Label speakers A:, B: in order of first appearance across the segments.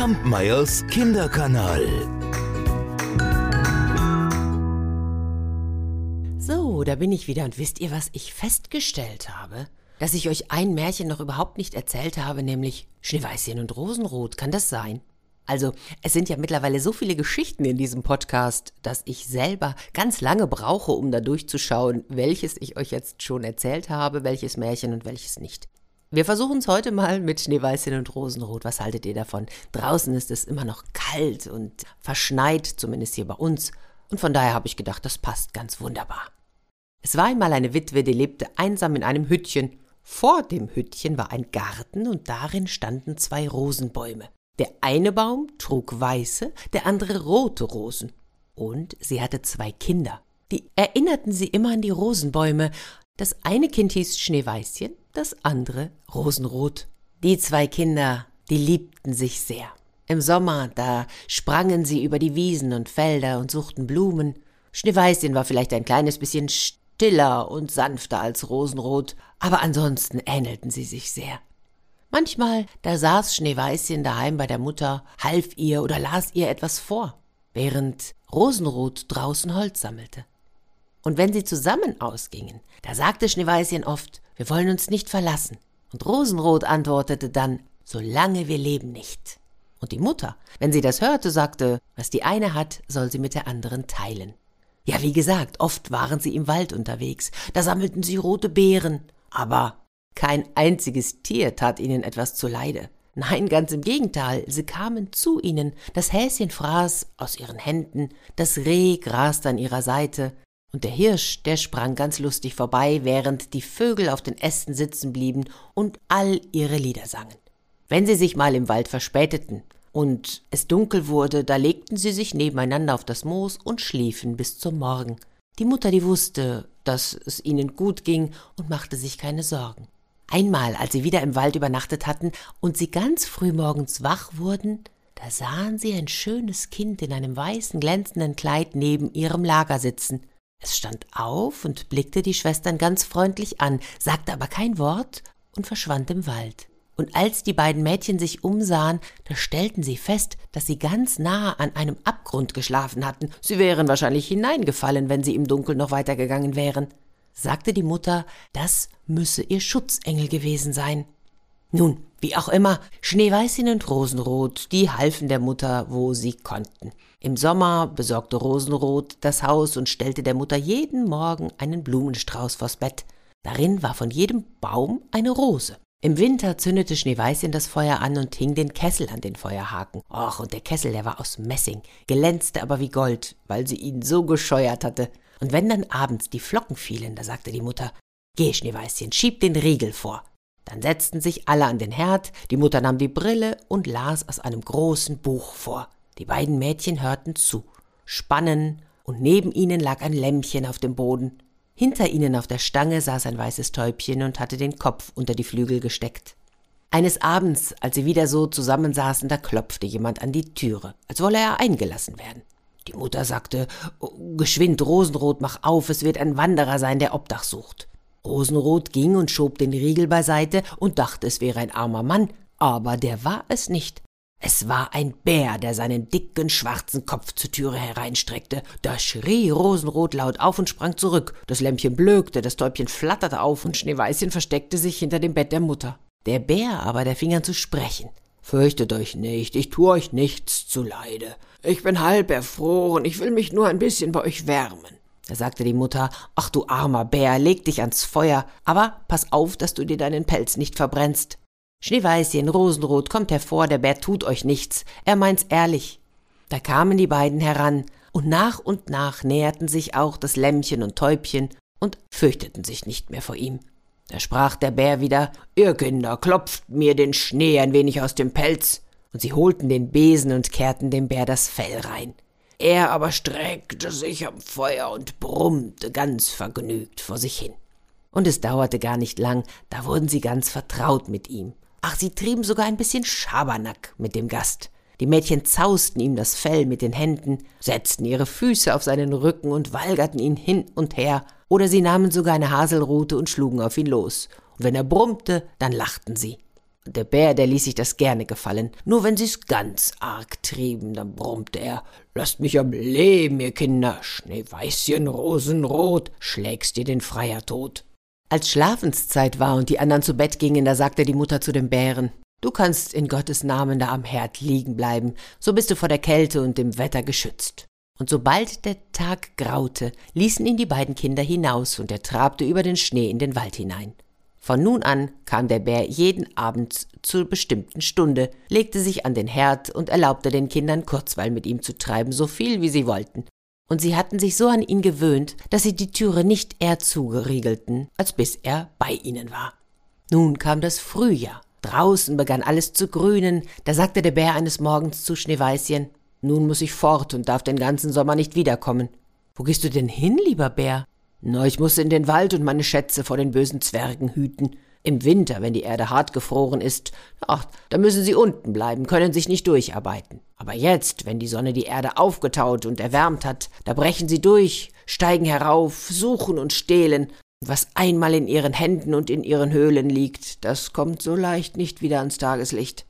A: Kampmeyers Kinderkanal.
B: So, da bin ich wieder und wisst ihr, was ich festgestellt habe? Dass ich euch ein Märchen noch überhaupt nicht erzählt habe, nämlich Schneeweißchen und Rosenrot. Kann das sein? Also, es sind ja mittlerweile so viele Geschichten in diesem Podcast, dass ich selber ganz lange brauche, um da durchzuschauen, welches ich euch jetzt schon erzählt habe, welches Märchen und welches nicht. Wir versuchen es heute mal mit Schneeweißchen und Rosenrot. Was haltet ihr davon? Draußen ist es immer noch kalt und verschneit, zumindest hier bei uns. Und von daher habe ich gedacht, das passt ganz wunderbar. Es war einmal eine Witwe, die lebte einsam in einem Hüttchen. Vor dem Hüttchen war ein Garten und darin standen zwei Rosenbäume. Der eine Baum trug weiße, der andere rote Rosen. Und sie hatte zwei Kinder. Die erinnerten sie immer an die Rosenbäume. Das eine Kind hieß Schneeweißchen, das andere Rosenrot. Die zwei Kinder, die liebten sich sehr. Im Sommer, da sprangen sie über die Wiesen und Felder und suchten Blumen. Schneeweißchen war vielleicht ein kleines bisschen stiller und sanfter als Rosenrot, aber ansonsten ähnelten sie sich sehr. Manchmal, da saß Schneeweißchen daheim bei der Mutter, half ihr oder las ihr etwas vor, während Rosenrot draußen Holz sammelte. Und wenn sie zusammen ausgingen, da sagte Schneeweißchen oft, wir wollen uns nicht verlassen. Und Rosenrot antwortete dann, solange wir leben nicht. Und die Mutter, wenn sie das hörte, sagte, was die eine hat, soll sie mit der anderen teilen. Ja, wie gesagt, oft waren sie im Wald unterwegs, da sammelten sie rote Beeren, aber kein einziges Tier tat ihnen etwas zuleide. Nein, ganz im Gegenteil, sie kamen zu ihnen, das Häschen fraß aus ihren Händen, das Reh graste an ihrer Seite, und der Hirsch, der sprang ganz lustig vorbei, während die Vögel auf den Ästen sitzen blieben und all ihre Lieder sangen. Wenn sie sich mal im Wald verspäteten und es dunkel wurde, da legten sie sich nebeneinander auf das Moos und schliefen bis zum Morgen. Die Mutter, die wusste, dass es ihnen gut ging und machte sich keine Sorgen. Einmal, als sie wieder im Wald übernachtet hatten und sie ganz früh morgens wach wurden, da sahen sie ein schönes Kind in einem weißen glänzenden Kleid neben ihrem Lager sitzen. Es stand auf und blickte die Schwestern ganz freundlich an, sagte aber kein Wort und verschwand im Wald. Und als die beiden Mädchen sich umsahen, da stellten sie fest, dass sie ganz nahe an einem Abgrund geschlafen hatten. Sie wären wahrscheinlich hineingefallen, wenn sie im Dunkeln noch weitergegangen wären. Sagte die Mutter, das müsse ihr Schutzengel gewesen sein. Nun, wie auch immer, Schneeweißchen und Rosenrot, die halfen der Mutter, wo sie konnten. Im Sommer besorgte Rosenrot das Haus und stellte der Mutter jeden Morgen einen Blumenstrauß vors Bett. Darin war von jedem Baum eine Rose. Im Winter zündete Schneeweißchen das Feuer an und hing den Kessel an den Feuerhaken. Och, und der Kessel, der war aus Messing, glänzte aber wie Gold, weil sie ihn so gescheuert hatte. Und wenn dann abends die Flocken fielen, da sagte die Mutter, Geh, Schneeweißchen, schieb den Riegel vor. Dann setzten sich alle an den Herd, die Mutter nahm die Brille und las aus einem großen Buch vor. Die beiden Mädchen hörten zu, spannen, und neben ihnen lag ein Lämmchen auf dem Boden. Hinter ihnen auf der Stange saß ein weißes Täubchen und hatte den Kopf unter die Flügel gesteckt. Eines Abends, als sie wieder so zusammensaßen, da klopfte jemand an die Türe, als wolle er eingelassen werden. Die Mutter sagte, oh, Geschwind, Rosenrot, mach auf, es wird ein Wanderer sein, der Obdach sucht. Rosenrot ging und schob den Riegel beiseite und dachte, es wäre ein armer Mann, aber der war es nicht. Es war ein Bär, der seinen dicken schwarzen Kopf zur Türe hereinstreckte. Da schrie Rosenrot laut auf und sprang zurück. Das Lämpchen blökte, das Täubchen flatterte auf und Schneeweißchen versteckte sich hinter dem Bett der Mutter. Der Bär aber, der fing an zu sprechen. Fürchtet euch nicht, ich tu euch nichts zuleide. Ich bin halb erfroren, ich will mich nur ein bisschen bei euch wärmen. Da sagte die Mutter, ach du armer Bär, leg dich ans Feuer, aber pass auf, dass du dir deinen Pelz nicht verbrennst. Schneeweißchen, Rosenrot, kommt hervor, der Bär tut euch nichts, er meint's ehrlich. Da kamen die beiden heran, und nach und nach näherten sich auch das Lämmchen und Täubchen und fürchteten sich nicht mehr vor ihm. Da sprach der Bär wieder, ihr Kinder, klopft mir den Schnee ein wenig aus dem Pelz. Und sie holten den Besen und kehrten dem Bär das Fell rein. Er aber streckte sich am Feuer und brummte ganz vergnügt vor sich hin. Und es dauerte gar nicht lang, da wurden sie ganz vertraut mit ihm. Ach, sie trieben sogar ein bisschen Schabernack mit dem Gast. Die Mädchen zausten ihm das Fell mit den Händen, setzten ihre Füße auf seinen Rücken und walgerten ihn hin und her, oder sie nahmen sogar eine Haselrute und schlugen auf ihn los. Und wenn er brummte, dann lachten sie. Der Bär, der ließ sich das gerne gefallen. Nur wenn sie's ganz arg trieben, dann brummte er. Lasst mich am Leben, ihr Kinder. Schneeweißchen, rosenrot, schlägst dir den Freier tot. Als Schlafenszeit war und die anderen zu Bett gingen, da sagte die Mutter zu dem Bären. Du kannst in Gottes Namen da am Herd liegen bleiben, so bist du vor der Kälte und dem Wetter geschützt. Und sobald der Tag graute, ließen ihn die beiden Kinder hinaus und er trabte über den Schnee in den Wald hinein. Von nun an kam der Bär jeden Abend zur bestimmten Stunde, legte sich an den Herd und erlaubte den Kindern Kurzweil mit ihm zu treiben, so viel wie sie wollten. Und sie hatten sich so an ihn gewöhnt, dass sie die Türe nicht eher zugeriegelten, als bis er bei ihnen war. Nun kam das Frühjahr. Draußen begann alles zu grünen, da sagte der Bär eines Morgens zu Schneeweißchen Nun muss ich fort und darf den ganzen Sommer nicht wiederkommen. Wo gehst du denn hin, lieber Bär? Na, ich muss in den Wald und meine Schätze vor den bösen Zwergen hüten. Im Winter, wenn die Erde hart gefroren ist, ach, da müssen sie unten bleiben, können sich nicht durcharbeiten. Aber jetzt, wenn die Sonne die Erde aufgetaut und erwärmt hat, da brechen sie durch, steigen herauf, suchen und stehlen. Was einmal in ihren Händen und in ihren Höhlen liegt, das kommt so leicht nicht wieder ans Tageslicht.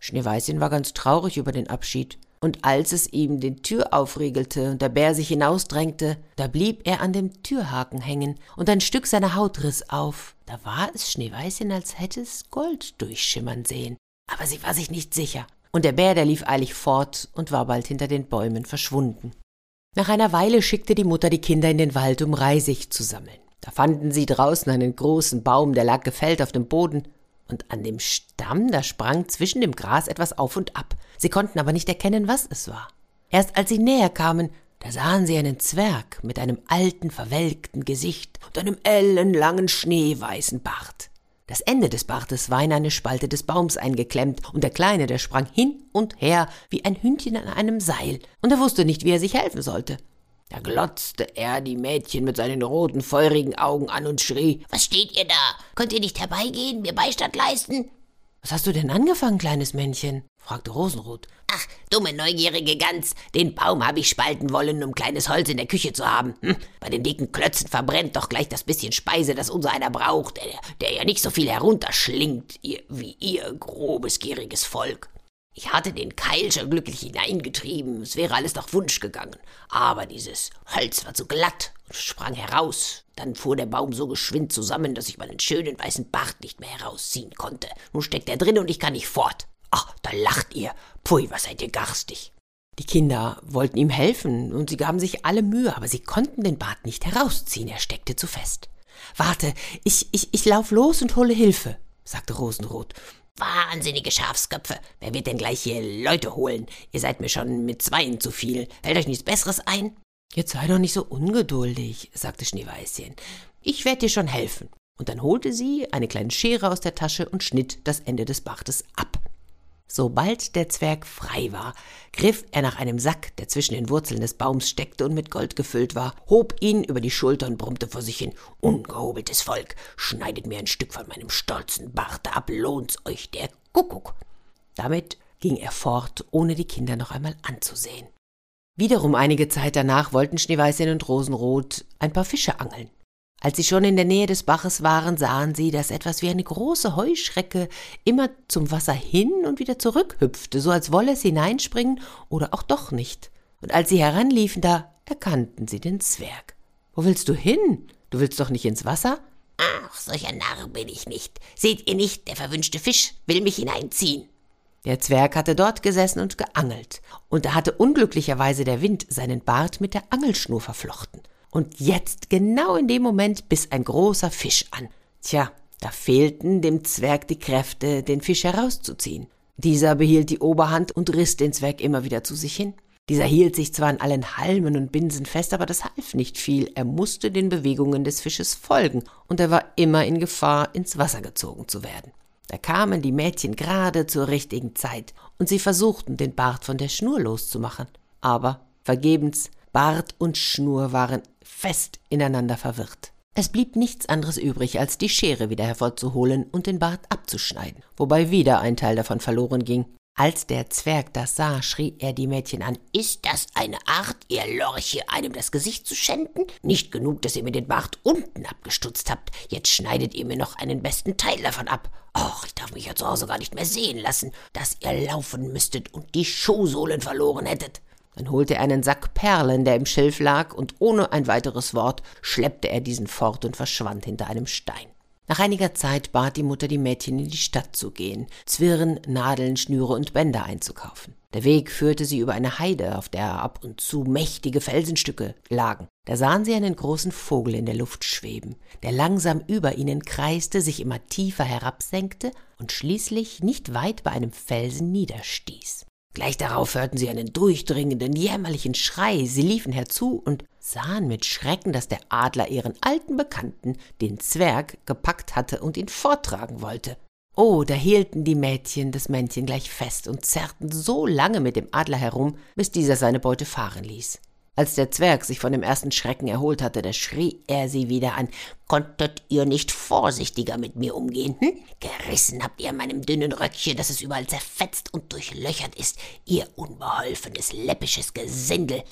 B: Schneeweißchen war ganz traurig über den Abschied und als es ihm die Tür aufriegelte und der Bär sich hinausdrängte, da blieb er an dem Türhaken hängen, und ein Stück seiner Haut riss auf. Da war es Schneeweißchen, als hätte es Gold durchschimmern sehen. Aber sie war sich nicht sicher, und der Bär, der lief eilig fort und war bald hinter den Bäumen verschwunden. Nach einer Weile schickte die Mutter die Kinder in den Wald, um Reisig zu sammeln. Da fanden sie draußen einen großen Baum, der lag gefällt auf dem Boden, und an dem Stamm, da sprang zwischen dem Gras etwas auf und ab. Sie konnten aber nicht erkennen, was es war. Erst als sie näher kamen, da sahen sie einen Zwerg mit einem alten, verwelkten Gesicht und einem ellenlangen, schneeweißen Bart. Das Ende des Bartes war in eine Spalte des Baums eingeklemmt, und der Kleine, der sprang hin und her wie ein Hündchen an einem Seil, und er wusste nicht, wie er sich helfen sollte. Da glotzte er die Mädchen mit seinen roten, feurigen Augen an und schrie
C: Was steht ihr da? Könnt ihr nicht herbeigehen, mir Beistand leisten?
B: Was hast du denn angefangen, kleines Männchen? fragte Rosenrot.
C: Ach, dumme, neugierige Gans, den Baum habe ich spalten wollen, um kleines Holz in der Küche zu haben. Hm, bei den dicken Klötzen verbrennt doch gleich das bisschen Speise, das unser einer braucht, der, der ja nicht so viel herunterschlingt ihr, wie ihr grobes, gieriges Volk. Ich hatte den Keil schon glücklich hineingetrieben, es wäre alles nach Wunsch gegangen. Aber dieses Holz war zu glatt und sprang heraus. Dann fuhr der Baum so geschwind zusammen, dass ich meinen schönen weißen Bart nicht mehr herausziehen konnte. Nun steckt er drin und ich kann nicht fort. Ach, da lacht ihr. Pfui, was seid ihr garstig.
B: Die Kinder wollten ihm helfen und sie gaben sich alle Mühe, aber sie konnten den Bart nicht herausziehen, er steckte zu fest. Warte, ich, ich, ich lauf los und hole Hilfe, sagte Rosenrot.
C: Wahnsinnige Schafsköpfe. Wer wird denn gleich hier Leute holen? Ihr seid mir schon mit Zweien zu viel. Fällt euch nichts Besseres ein?
B: Jetzt sei doch nicht so ungeduldig, sagte Schneeweißchen. Ich werde dir schon helfen. Und dann holte sie eine kleine Schere aus der Tasche und schnitt das Ende des Bartes ab. Sobald der Zwerg frei war, griff er nach einem Sack, der zwischen den Wurzeln des Baums steckte und mit Gold gefüllt war, hob ihn über die Schulter und brummte vor sich hin Ungehobeltes Volk, schneidet mir ein Stück von meinem stolzen Barte ab, lohnt's euch der Kuckuck. Damit ging er fort, ohne die Kinder noch einmal anzusehen. Wiederum einige Zeit danach wollten Schneeweißchen und Rosenrot ein paar Fische angeln. Als sie schon in der Nähe des Baches waren, sahen sie, dass etwas wie eine große Heuschrecke immer zum Wasser hin und wieder zurückhüpfte, so als wolle es hineinspringen oder auch doch nicht. Und als sie heranliefen, da erkannten sie den Zwerg. Wo willst du hin? Du willst doch nicht ins Wasser?
C: Ach, solcher Narr bin ich nicht. Seht ihr nicht, der verwünschte Fisch will mich hineinziehen.
B: Der Zwerg hatte dort gesessen und geangelt, und da hatte unglücklicherweise der Wind seinen Bart mit der Angelschnur verflochten. Und jetzt, genau in dem Moment, biss ein großer Fisch an. Tja, da fehlten dem Zwerg die Kräfte, den Fisch herauszuziehen. Dieser behielt die Oberhand und riss den Zwerg immer wieder zu sich hin. Dieser hielt sich zwar an allen Halmen und Binsen fest, aber das half nicht viel. Er musste den Bewegungen des Fisches folgen, und er war immer in Gefahr, ins Wasser gezogen zu werden. Da kamen die Mädchen gerade zur richtigen Zeit, und sie versuchten, den Bart von der Schnur loszumachen. Aber vergebens, Bart und Schnur waren fest ineinander verwirrt. Es blieb nichts anderes übrig, als die Schere wieder hervorzuholen und den Bart abzuschneiden, wobei wieder ein Teil davon verloren ging. Als der Zwerg das sah, schrie er die Mädchen an.
C: Ist das eine Art, ihr Lorche, einem das Gesicht zu schänden? Nicht genug, dass ihr mir den Bart unten abgestutzt habt. Jetzt schneidet ihr mir noch einen besten Teil davon ab. Och, ich darf mich ja zu Hause gar nicht mehr sehen lassen, dass ihr laufen müsstet und die Schuhsohlen verloren hättet.
B: Dann holte er einen Sack Perlen, der im Schilf lag, und ohne ein weiteres Wort schleppte er diesen fort und verschwand hinter einem Stein. Nach einiger Zeit bat die Mutter die Mädchen in die Stadt zu gehen, Zwirren, Nadeln, Schnüre und Bänder einzukaufen. Der Weg führte sie über eine Heide, auf der ab und zu mächtige Felsenstücke lagen. Da sahen sie einen großen Vogel in der Luft schweben, der langsam über ihnen kreiste, sich immer tiefer herabsenkte und schließlich nicht weit bei einem Felsen niederstieß. Gleich darauf hörten sie einen durchdringenden, jämmerlichen Schrei. Sie liefen herzu und sahen mit Schrecken, dass der Adler ihren alten Bekannten, den Zwerg, gepackt hatte und ihn forttragen wollte. Oh, da hielten die Mädchen das Männchen gleich fest und zerrten so lange mit dem Adler herum, bis dieser seine Beute fahren ließ. Als der Zwerg sich von dem ersten Schrecken erholt hatte, da schrie er sie wieder an.
C: Konntet ihr nicht vorsichtiger mit mir umgehen? Hm? Gerissen habt ihr meinem dünnen Röckchen, dass es überall zerfetzt und durchlöchert ist, ihr unbeholfenes, läppisches Gesindel.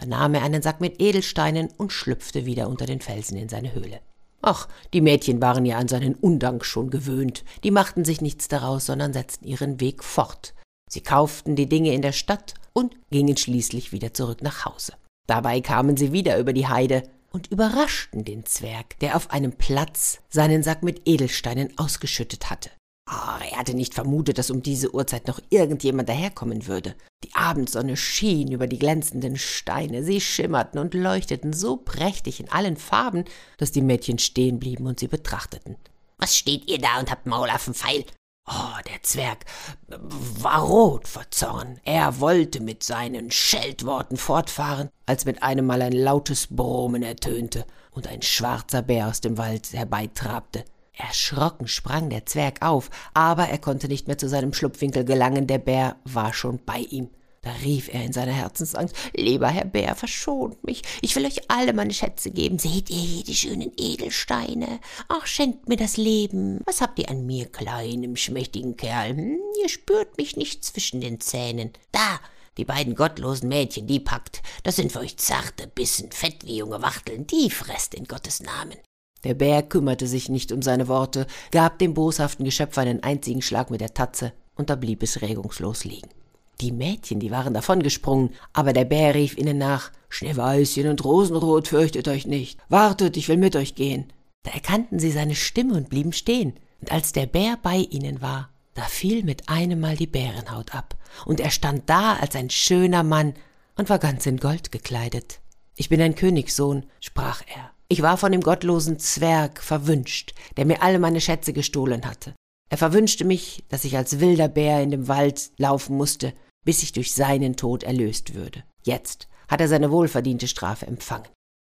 B: Da nahm er einen Sack mit Edelsteinen und schlüpfte wieder unter den Felsen in seine Höhle. Ach, die Mädchen waren ja an seinen Undank schon gewöhnt. Die machten sich nichts daraus, sondern setzten ihren Weg fort. Sie kauften die Dinge in der Stadt und gingen schließlich wieder zurück nach Hause. Dabei kamen sie wieder über die Heide und überraschten den Zwerg, der auf einem Platz seinen Sack mit Edelsteinen ausgeschüttet hatte. Oh, er hatte nicht vermutet, dass um diese Uhrzeit noch irgendjemand daherkommen würde. Die Abendsonne schien über die glänzenden Steine, sie schimmerten und leuchteten so prächtig in allen Farben, dass die Mädchen stehen blieben und sie betrachteten.
C: Was steht ihr da und habt Maulaffenpfeil?
B: Oh, der Zwerg war rot vor Zorn. Er wollte mit seinen Scheltworten fortfahren, als mit einem Mal ein lautes Brummen ertönte und ein schwarzer Bär aus dem Wald herbeitrabte. Erschrocken sprang der Zwerg auf, aber er konnte nicht mehr zu seinem Schlupfwinkel gelangen, der Bär war schon bei ihm. Da rief er in seiner Herzensangst, Lieber Herr Bär, verschont mich, ich will euch alle meine Schätze geben. Seht ihr hier die schönen Edelsteine? Ach, schenkt mir das Leben. Was habt ihr an mir, kleinem, schmächtigen Kerl? Hm, ihr spürt mich nicht zwischen den Zähnen. Da, die beiden gottlosen Mädchen, die packt. Das sind für euch zarte Bissen, fett wie junge Wachteln, die fresst in Gottes Namen. Der Bär kümmerte sich nicht um seine Worte, gab dem boshaften Geschöpf einen einzigen Schlag mit der Tatze, und da blieb es regungslos liegen. Die Mädchen, die waren davongesprungen, aber der Bär rief ihnen nach Schneeweißchen und Rosenrot, fürchtet euch nicht. Wartet, ich will mit euch gehen. Da erkannten sie seine Stimme und blieben stehen. Und als der Bär bei ihnen war, da fiel mit einem Mal die Bärenhaut ab, und er stand da als ein schöner Mann und war ganz in Gold gekleidet. Ich bin ein Königssohn, sprach er. Ich war von dem gottlosen Zwerg verwünscht, der mir alle meine Schätze gestohlen hatte. Er verwünschte mich, dass ich als wilder Bär in dem Wald laufen musste, bis ich durch seinen Tod erlöst würde. Jetzt hat er seine wohlverdiente Strafe empfangen.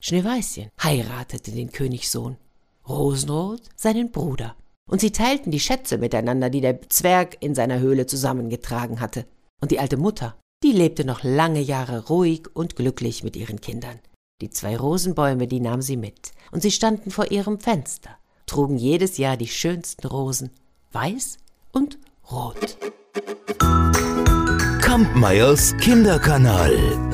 B: Schneeweißchen heiratete den Königssohn, Rosenrot seinen Bruder, und sie teilten die Schätze miteinander, die der Zwerg in seiner Höhle zusammengetragen hatte. Und die alte Mutter, die lebte noch lange Jahre ruhig und glücklich mit ihren Kindern. Die zwei Rosenbäume, die nahm sie mit, und sie standen vor ihrem Fenster, trugen jedes Jahr die schönsten Rosen, weiß und rot.
A: Kampmeyers Kinderkanal.